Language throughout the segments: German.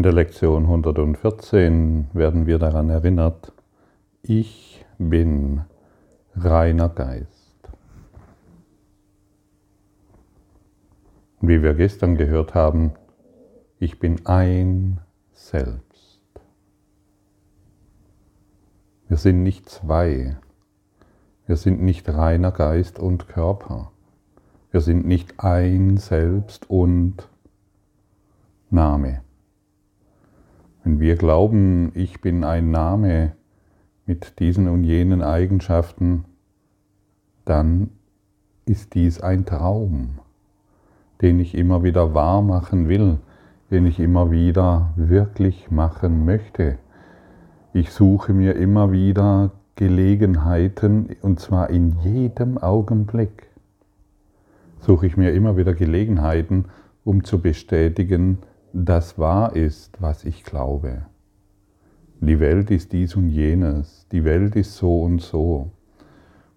In der Lektion 114 werden wir daran erinnert, ich bin reiner Geist. Wie wir gestern gehört haben, ich bin ein Selbst. Wir sind nicht zwei. Wir sind nicht reiner Geist und Körper. Wir sind nicht ein Selbst und Name. Wenn wir glauben, ich bin ein Name mit diesen und jenen Eigenschaften, dann ist dies ein Traum, den ich immer wieder wahr machen will, den ich immer wieder wirklich machen möchte. Ich suche mir immer wieder Gelegenheiten, und zwar in jedem Augenblick, suche ich mir immer wieder Gelegenheiten, um zu bestätigen, das wahr ist, was ich glaube. Die Welt ist dies und jenes, die Welt ist so und so.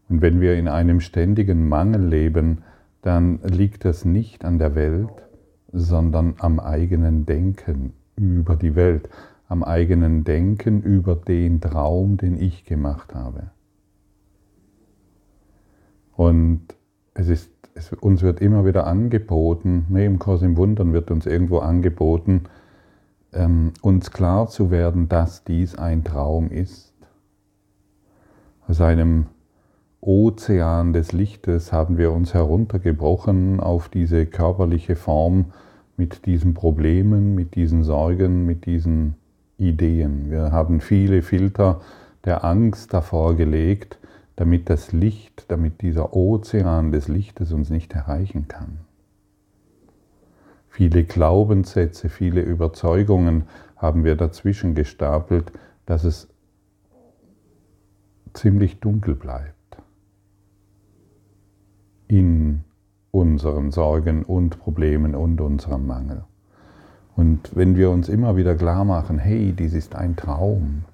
Und wenn wir in einem ständigen Mangel leben, dann liegt das nicht an der Welt, sondern am eigenen Denken über die Welt, am eigenen Denken über den Traum, den ich gemacht habe. Und es ist es, uns wird immer wieder angeboten, ne, im Kurs im Wundern wird uns irgendwo angeboten, ähm, uns klar zu werden, dass dies ein Traum ist. Aus einem Ozean des Lichtes haben wir uns heruntergebrochen auf diese körperliche Form mit diesen Problemen, mit diesen Sorgen, mit diesen Ideen. Wir haben viele Filter der Angst davor gelegt, damit das Licht, damit dieser Ozean des Lichtes uns nicht erreichen kann. Viele Glaubenssätze, viele Überzeugungen haben wir dazwischen gestapelt, dass es ziemlich dunkel bleibt in unseren Sorgen und Problemen und unserem Mangel. Und wenn wir uns immer wieder klar machen, hey, dies ist ein Traum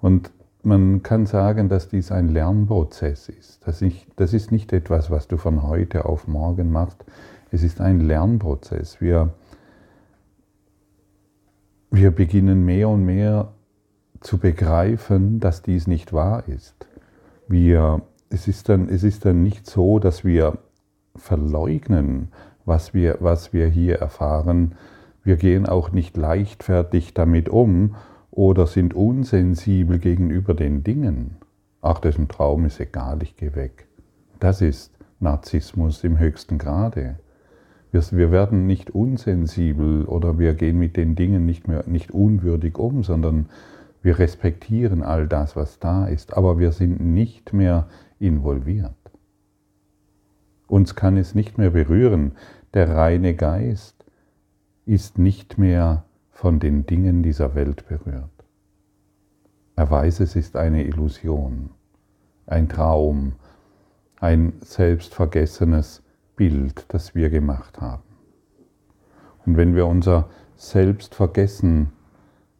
und man kann sagen, dass dies ein Lernprozess ist. Das, ich, das ist nicht etwas, was du von heute auf morgen machst. Es ist ein Lernprozess. Wir, wir beginnen mehr und mehr zu begreifen, dass dies nicht wahr ist. Wir, es, ist dann, es ist dann nicht so, dass wir verleugnen, was wir, was wir hier erfahren. Wir gehen auch nicht leichtfertig damit um oder sind unsensibel gegenüber den Dingen. Ach, ein Traum, ist egal, ich gehe weg. Das ist Narzissmus im höchsten Grade. Wir, wir, werden nicht unsensibel oder wir gehen mit den Dingen nicht mehr nicht unwürdig um, sondern wir respektieren all das, was da ist, aber wir sind nicht mehr involviert. Uns kann es nicht mehr berühren. Der reine Geist ist nicht mehr von den Dingen dieser Welt berührt. Er weiß, es ist eine Illusion, ein Traum, ein selbstvergessenes Bild, das wir gemacht haben. Und wenn wir unser Selbst vergessen,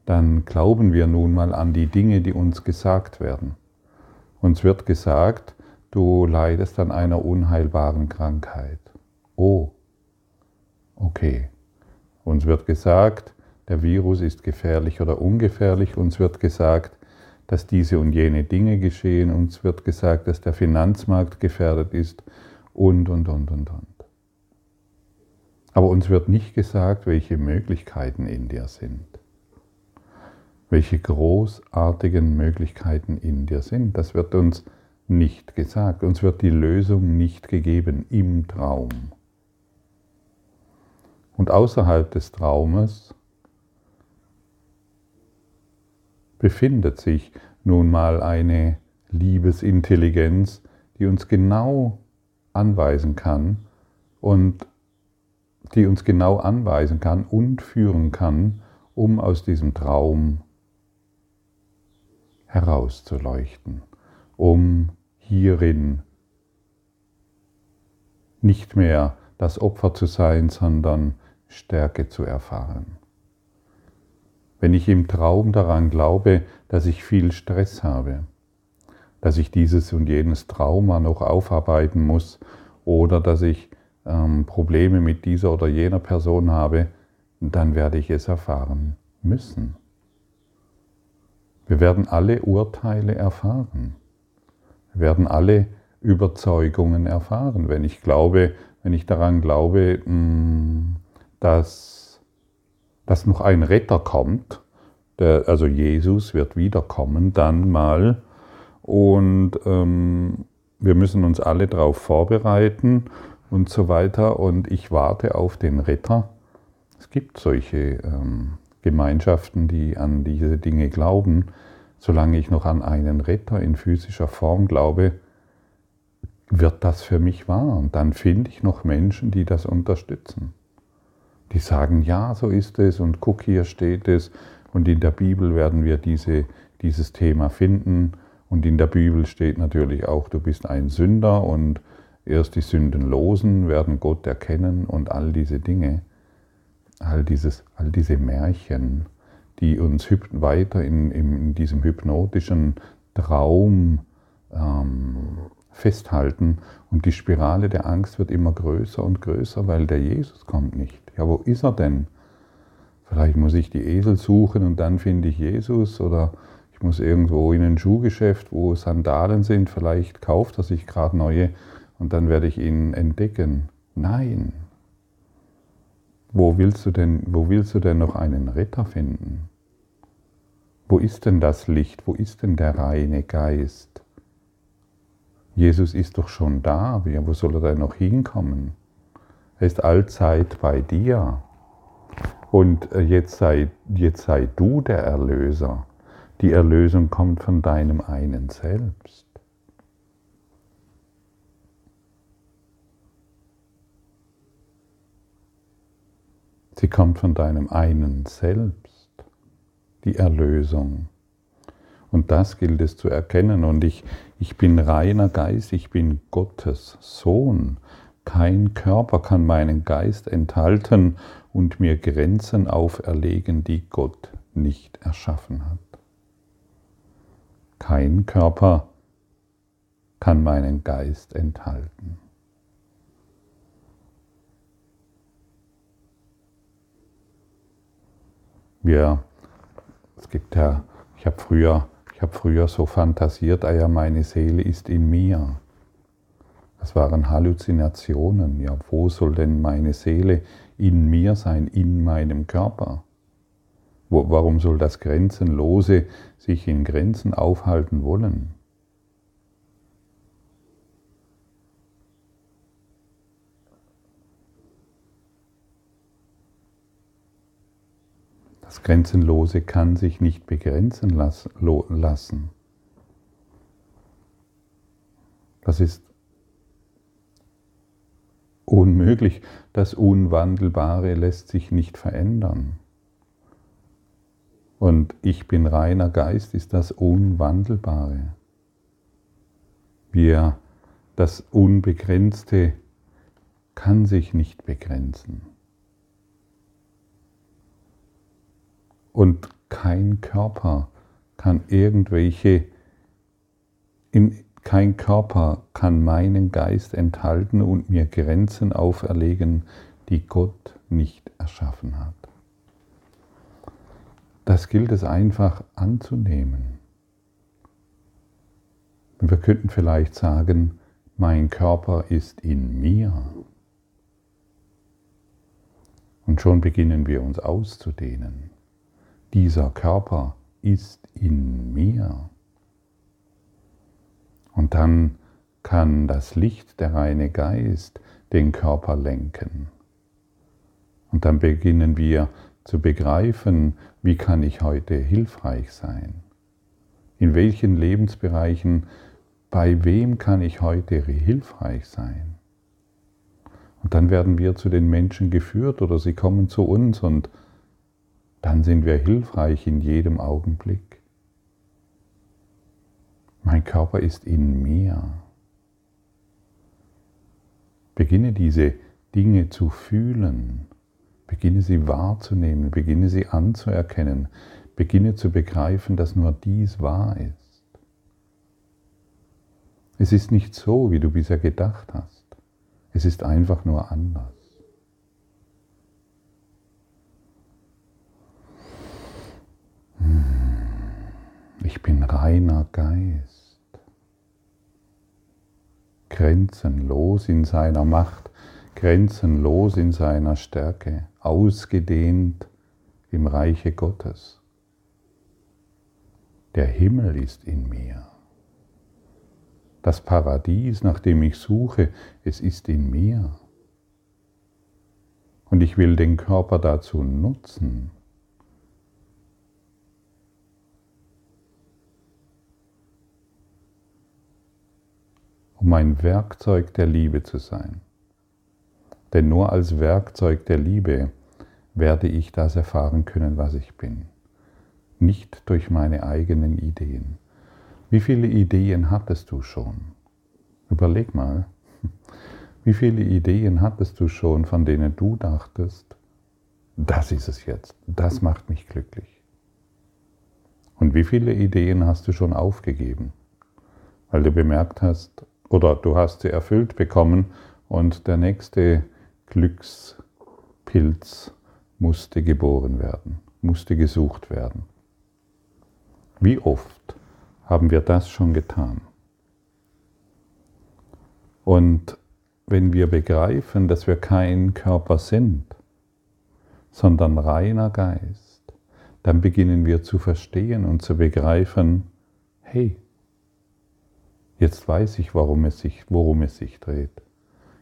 dann glauben wir nun mal an die Dinge, die uns gesagt werden. Uns wird gesagt, du leidest an einer unheilbaren Krankheit. Oh, okay. Uns wird gesagt, der Virus ist gefährlich oder ungefährlich. Uns wird gesagt, dass diese und jene Dinge geschehen. Uns wird gesagt, dass der Finanzmarkt gefährdet ist und, und, und, und, und. Aber uns wird nicht gesagt, welche Möglichkeiten in dir sind. Welche großartigen Möglichkeiten in dir sind. Das wird uns nicht gesagt. Uns wird die Lösung nicht gegeben im Traum. Und außerhalb des Traumes befindet sich nun mal eine Liebesintelligenz, die uns genau anweisen kann und die uns genau anweisen kann und führen kann, um aus diesem Traum herauszuleuchten, um hierin nicht mehr das Opfer zu sein, sondern Stärke zu erfahren. Wenn ich im Traum daran glaube, dass ich viel Stress habe, dass ich dieses und jenes Trauma noch aufarbeiten muss oder dass ich ähm, Probleme mit dieser oder jener Person habe, dann werde ich es erfahren. müssen. Wir werden alle Urteile erfahren. Wir werden alle Überzeugungen erfahren. Wenn ich glaube, wenn ich daran glaube, mm, dass, dass noch ein Retter kommt, der, also Jesus wird wiederkommen, dann mal. Und ähm, wir müssen uns alle darauf vorbereiten und so weiter. Und ich warte auf den Retter. Es gibt solche ähm, Gemeinschaften, die an diese Dinge glauben. Solange ich noch an einen Retter in physischer Form glaube, wird das für mich wahr. Und dann finde ich noch Menschen, die das unterstützen. Die sagen, ja, so ist es und guck, hier steht es. Und in der Bibel werden wir diese, dieses Thema finden. Und in der Bibel steht natürlich auch, du bist ein Sünder und erst die Sündenlosen werden Gott erkennen und all diese Dinge, all, dieses, all diese Märchen, die uns weiter in, in diesem hypnotischen Traum ähm, festhalten und die Spirale der Angst wird immer größer und größer, weil der Jesus kommt nicht. Ja, wo ist er denn? Vielleicht muss ich die Esel suchen und dann finde ich Jesus oder ich muss irgendwo in ein Schuhgeschäft, wo Sandalen sind, vielleicht kauft er sich gerade neue und dann werde ich ihn entdecken. Nein. Wo willst du denn, wo willst du denn noch einen Retter finden? Wo ist denn das Licht? Wo ist denn der reine Geist? Jesus ist doch schon da, wo soll er denn noch hinkommen? Er ist allzeit bei dir. Und äh, jetzt sei, jetzt sei du der Erlöser. Die Erlösung kommt von deinem einen selbst. Sie kommt von deinem einen selbst, die Erlösung. Und das gilt es zu erkennen. Und ich, ich bin reiner Geist, ich bin Gottes Sohn. Kein Körper kann meinen Geist enthalten und mir Grenzen auferlegen, die Gott nicht erschaffen hat. Kein Körper kann meinen Geist enthalten. Wir, es gibt ja, ich habe früher habe früher so fantasiert, ah ja, meine Seele ist in mir. Das waren Halluzinationen. Ja, wo soll denn meine Seele in mir sein, in meinem Körper? Wo, warum soll das Grenzenlose sich in Grenzen aufhalten wollen? Das Grenzenlose kann sich nicht begrenzen lassen. Das ist unmöglich. Das Unwandelbare lässt sich nicht verändern. Und ich bin reiner Geist ist das Unwandelbare. Wir, das Unbegrenzte kann sich nicht begrenzen. Und kein Körper kann irgendwelche, in, kein Körper kann meinen Geist enthalten und mir Grenzen auferlegen, die Gott nicht erschaffen hat. Das gilt es einfach anzunehmen. Wir könnten vielleicht sagen, mein Körper ist in mir. Und schon beginnen wir uns auszudehnen dieser Körper ist in mir. Und dann kann das Licht, der reine Geist, den Körper lenken. Und dann beginnen wir zu begreifen, wie kann ich heute hilfreich sein? In welchen Lebensbereichen, bei wem kann ich heute hilfreich sein? Und dann werden wir zu den Menschen geführt oder sie kommen zu uns und dann sind wir hilfreich in jedem Augenblick. Mein Körper ist in mir. Beginne diese Dinge zu fühlen, beginne sie wahrzunehmen, beginne sie anzuerkennen, beginne zu begreifen, dass nur dies wahr ist. Es ist nicht so, wie du bisher gedacht hast. Es ist einfach nur anders. Reiner Geist, grenzenlos in seiner Macht, grenzenlos in seiner Stärke, ausgedehnt im Reiche Gottes. Der Himmel ist in mir. Das Paradies, nach dem ich suche, es ist in mir. Und ich will den Körper dazu nutzen, um ein Werkzeug der Liebe zu sein. Denn nur als Werkzeug der Liebe werde ich das erfahren können, was ich bin. Nicht durch meine eigenen Ideen. Wie viele Ideen hattest du schon? Überleg mal. Wie viele Ideen hattest du schon, von denen du dachtest, das ist es jetzt, das macht mich glücklich? Und wie viele Ideen hast du schon aufgegeben, weil du bemerkt hast, oder du hast sie erfüllt bekommen und der nächste Glückspilz musste geboren werden, musste gesucht werden. Wie oft haben wir das schon getan? Und wenn wir begreifen, dass wir kein Körper sind, sondern reiner Geist, dann beginnen wir zu verstehen und zu begreifen, hey, jetzt weiß ich, warum es sich, worum es sich dreht.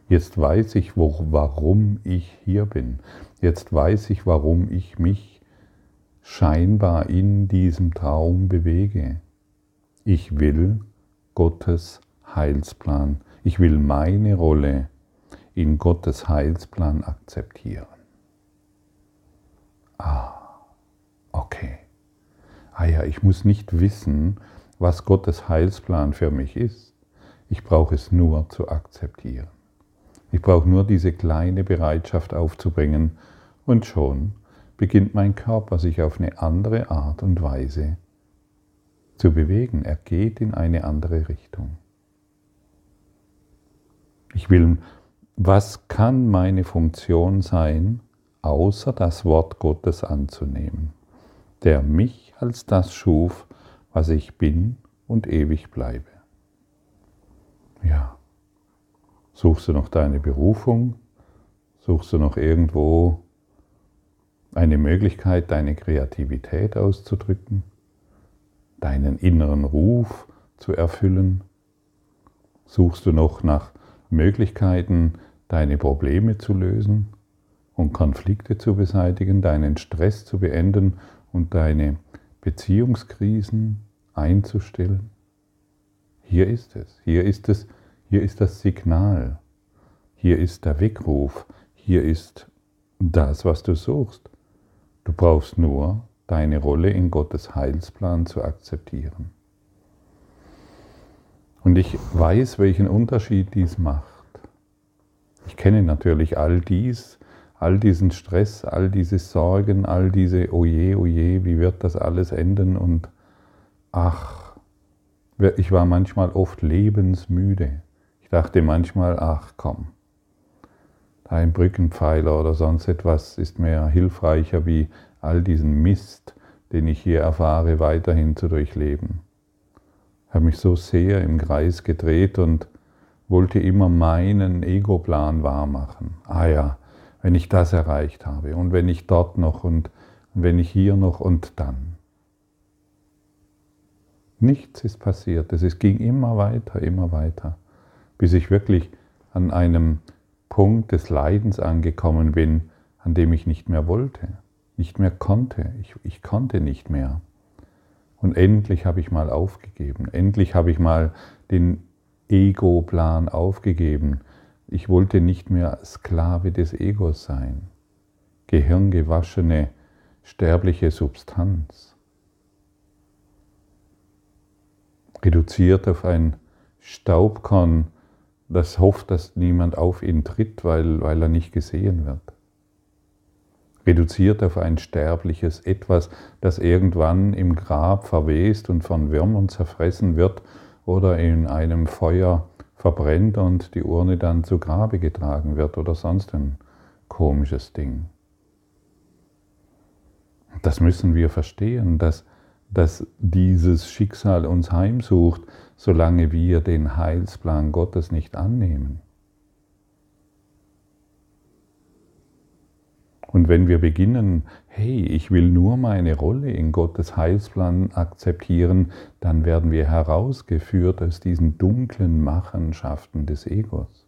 Jetzt weiß ich, wo, warum ich hier bin. Jetzt weiß ich, warum ich mich scheinbar in diesem Traum bewege. Ich will Gottes Heilsplan ich will meine Rolle in Gottes Heilsplan akzeptieren. Ah, okay. Ah ja, ich muss nicht wissen, was Gottes Heilsplan für mich ist. Ich brauche es nur zu akzeptieren. Ich brauche nur diese kleine Bereitschaft aufzubringen und schon beginnt mein Körper sich auf eine andere Art und Weise zu bewegen. Er geht in eine andere Richtung. Ich will, was kann meine Funktion sein, außer das Wort Gottes anzunehmen, der mich als das schuf, was ich bin und ewig bleibe. Ja. Suchst du noch deine Berufung? Suchst du noch irgendwo eine Möglichkeit, deine Kreativität auszudrücken, deinen inneren Ruf zu erfüllen? Suchst du noch nach Möglichkeiten, deine Probleme zu lösen und Konflikte zu beseitigen, deinen Stress zu beenden und deine Beziehungskrisen einzustellen? Hier ist es, hier ist es, hier ist das Signal, hier ist der Weckruf, hier ist das, was du suchst. Du brauchst nur deine Rolle in Gottes Heilsplan zu akzeptieren. Und ich weiß, welchen Unterschied dies macht. Ich kenne natürlich all dies, all diesen Stress, all diese Sorgen, all diese Oje, oje, wie wird das alles enden und ach, ich war manchmal oft lebensmüde. Ich dachte manchmal, ach komm, ein Brückenpfeiler oder sonst etwas ist mir hilfreicher wie all diesen Mist, den ich hier erfahre, weiterhin zu durchleben habe mich so sehr im Kreis gedreht und wollte immer meinen Ego-Plan wahrmachen. Ah ja, wenn ich das erreicht habe und wenn ich dort noch und wenn ich hier noch und dann. Nichts ist passiert. Es ging immer weiter, immer weiter, bis ich wirklich an einem Punkt des Leidens angekommen bin, an dem ich nicht mehr wollte, nicht mehr konnte. Ich, ich konnte nicht mehr. Und endlich habe ich mal aufgegeben. Endlich habe ich mal den Ego-Plan aufgegeben. Ich wollte nicht mehr Sklave des Egos sein. Gehirngewaschene, sterbliche Substanz. Reduziert auf ein Staubkorn, das hofft, dass niemand auf ihn tritt, weil, weil er nicht gesehen wird reduziert auf ein sterbliches Etwas, das irgendwann im Grab verwest und von Würmern zerfressen wird oder in einem Feuer verbrennt und die Urne dann zu Grabe getragen wird oder sonst ein komisches Ding. Das müssen wir verstehen, dass dass dieses Schicksal uns heimsucht, solange wir den Heilsplan Gottes nicht annehmen. Und wenn wir beginnen, hey, ich will nur meine Rolle in Gottes Heilsplan akzeptieren, dann werden wir herausgeführt aus diesen dunklen Machenschaften des Egos.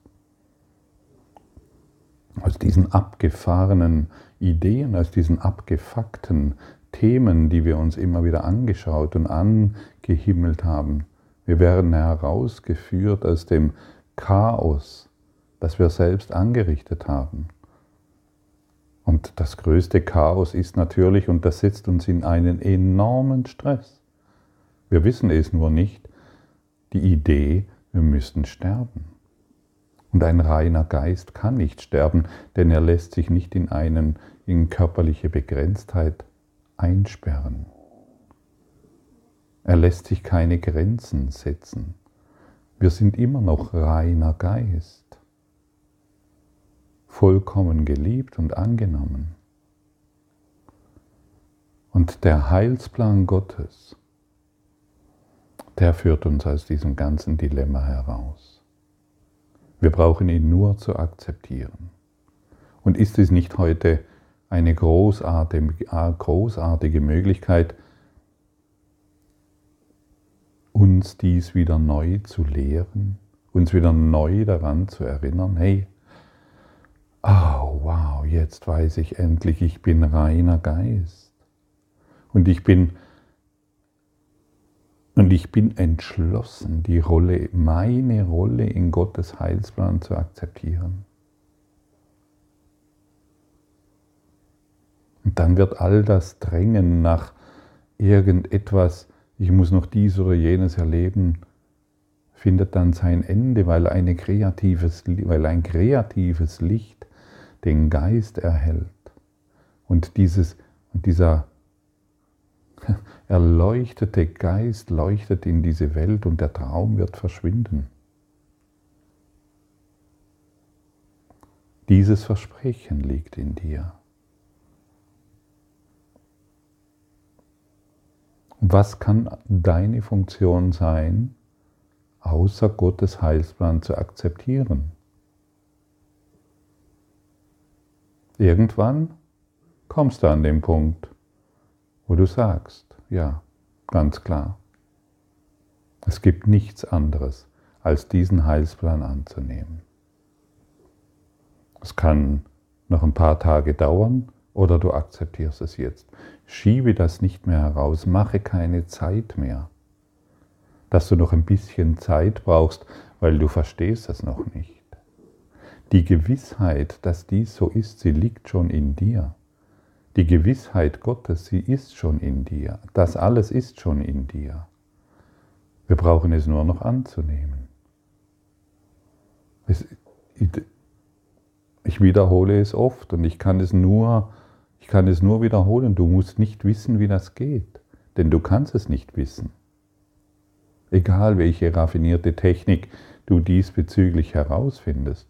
Aus diesen abgefahrenen Ideen, aus diesen abgefuckten Themen, die wir uns immer wieder angeschaut und angehimmelt haben. Wir werden herausgeführt aus dem Chaos, das wir selbst angerichtet haben. Und das größte Chaos ist natürlich, und das setzt uns in einen enormen Stress. Wir wissen es nur nicht, die Idee, wir müssten sterben. Und ein reiner Geist kann nicht sterben, denn er lässt sich nicht in einen in körperliche Begrenztheit einsperren. Er lässt sich keine Grenzen setzen. Wir sind immer noch reiner Geist vollkommen geliebt und angenommen. Und der Heilsplan Gottes, der führt uns aus diesem ganzen Dilemma heraus. Wir brauchen ihn nur zu akzeptieren. Und ist es nicht heute eine großartige, Möglichkeit, uns dies wieder neu zu lehren, uns wieder neu daran zu erinnern, hey, oh wow, jetzt weiß ich endlich, ich bin reiner Geist. Und ich bin und ich bin entschlossen, die Rolle, meine Rolle in Gottes Heilsplan zu akzeptieren. Und dann wird all das Drängen nach irgendetwas, ich muss noch dies oder jenes erleben, findet dann sein Ende, weil, eine kreatives, weil ein kreatives Licht den Geist erhält. Und, dieses, und dieser erleuchtete Geist leuchtet in diese Welt und der Traum wird verschwinden. Dieses Versprechen liegt in dir. Was kann deine Funktion sein, außer Gottes Heilsplan zu akzeptieren? Irgendwann kommst du an den Punkt, wo du sagst, ja, ganz klar, es gibt nichts anderes, als diesen Heilsplan anzunehmen. Es kann noch ein paar Tage dauern oder du akzeptierst es jetzt. Schiebe das nicht mehr heraus, mache keine Zeit mehr. Dass du noch ein bisschen Zeit brauchst, weil du verstehst es noch nicht. Die Gewissheit, dass dies so ist, sie liegt schon in dir. Die Gewissheit Gottes, sie ist schon in dir. Das alles ist schon in dir. Wir brauchen es nur noch anzunehmen. Es, ich wiederhole es oft und ich kann es nur, ich kann es nur wiederholen. Du musst nicht wissen, wie das geht, denn du kannst es nicht wissen. Egal welche raffinierte Technik du diesbezüglich herausfindest.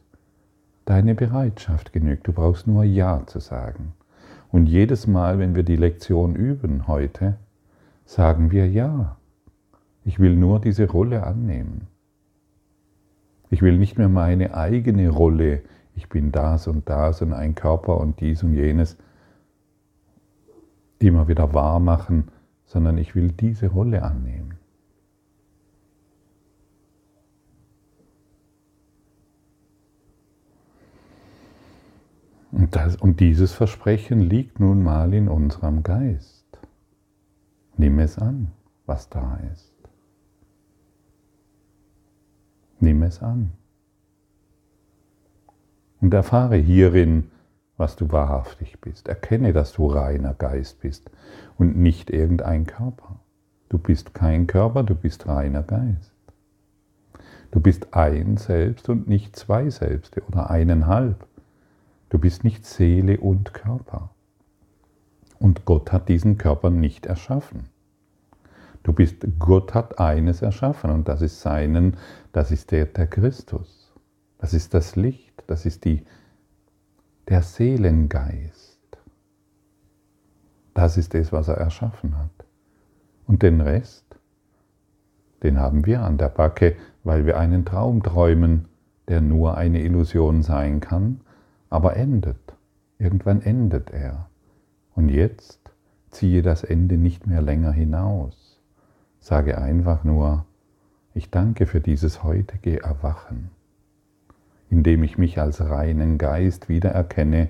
Deine Bereitschaft genügt. Du brauchst nur Ja zu sagen. Und jedes Mal, wenn wir die Lektion üben heute, sagen wir Ja. Ich will nur diese Rolle annehmen. Ich will nicht mehr meine eigene Rolle, ich bin das und das und ein Körper und dies und jenes, immer wieder wahr machen, sondern ich will diese Rolle annehmen. Und, das, und dieses Versprechen liegt nun mal in unserem Geist. Nimm es an, was da ist. Nimm es an. Und erfahre hierin, was du wahrhaftig bist. Erkenne, dass du reiner Geist bist und nicht irgendein Körper. Du bist kein Körper, du bist reiner Geist. Du bist ein Selbst und nicht zwei Selbste oder eineinhalb. Du bist nicht Seele und Körper. Und Gott hat diesen Körper nicht erschaffen. Du bist, Gott hat eines erschaffen und das ist seinen, das ist der, der Christus. Das ist das Licht, das ist die, der Seelengeist. Das ist es, was er erschaffen hat. Und den Rest, den haben wir an der Backe, weil wir einen Traum träumen, der nur eine Illusion sein kann, aber endet. Irgendwann endet er. Und jetzt ziehe das Ende nicht mehr länger hinaus. Sage einfach nur, ich danke für dieses heutige Erwachen, indem ich mich als reinen Geist wiedererkenne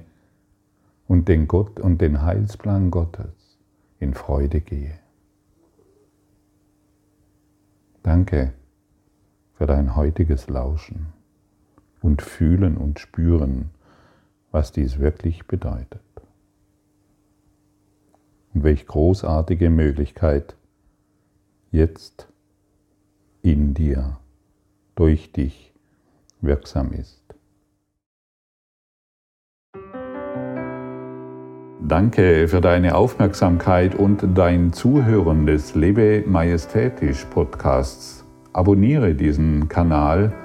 und den Gott und den Heilsplan Gottes in Freude gehe. Danke für dein heutiges Lauschen und Fühlen und Spüren, was dies wirklich bedeutet. Und welch großartige Möglichkeit jetzt in dir, durch dich wirksam ist. Danke für deine Aufmerksamkeit und dein Zuhören des Lebe Majestätisch Podcasts. Abonniere diesen Kanal,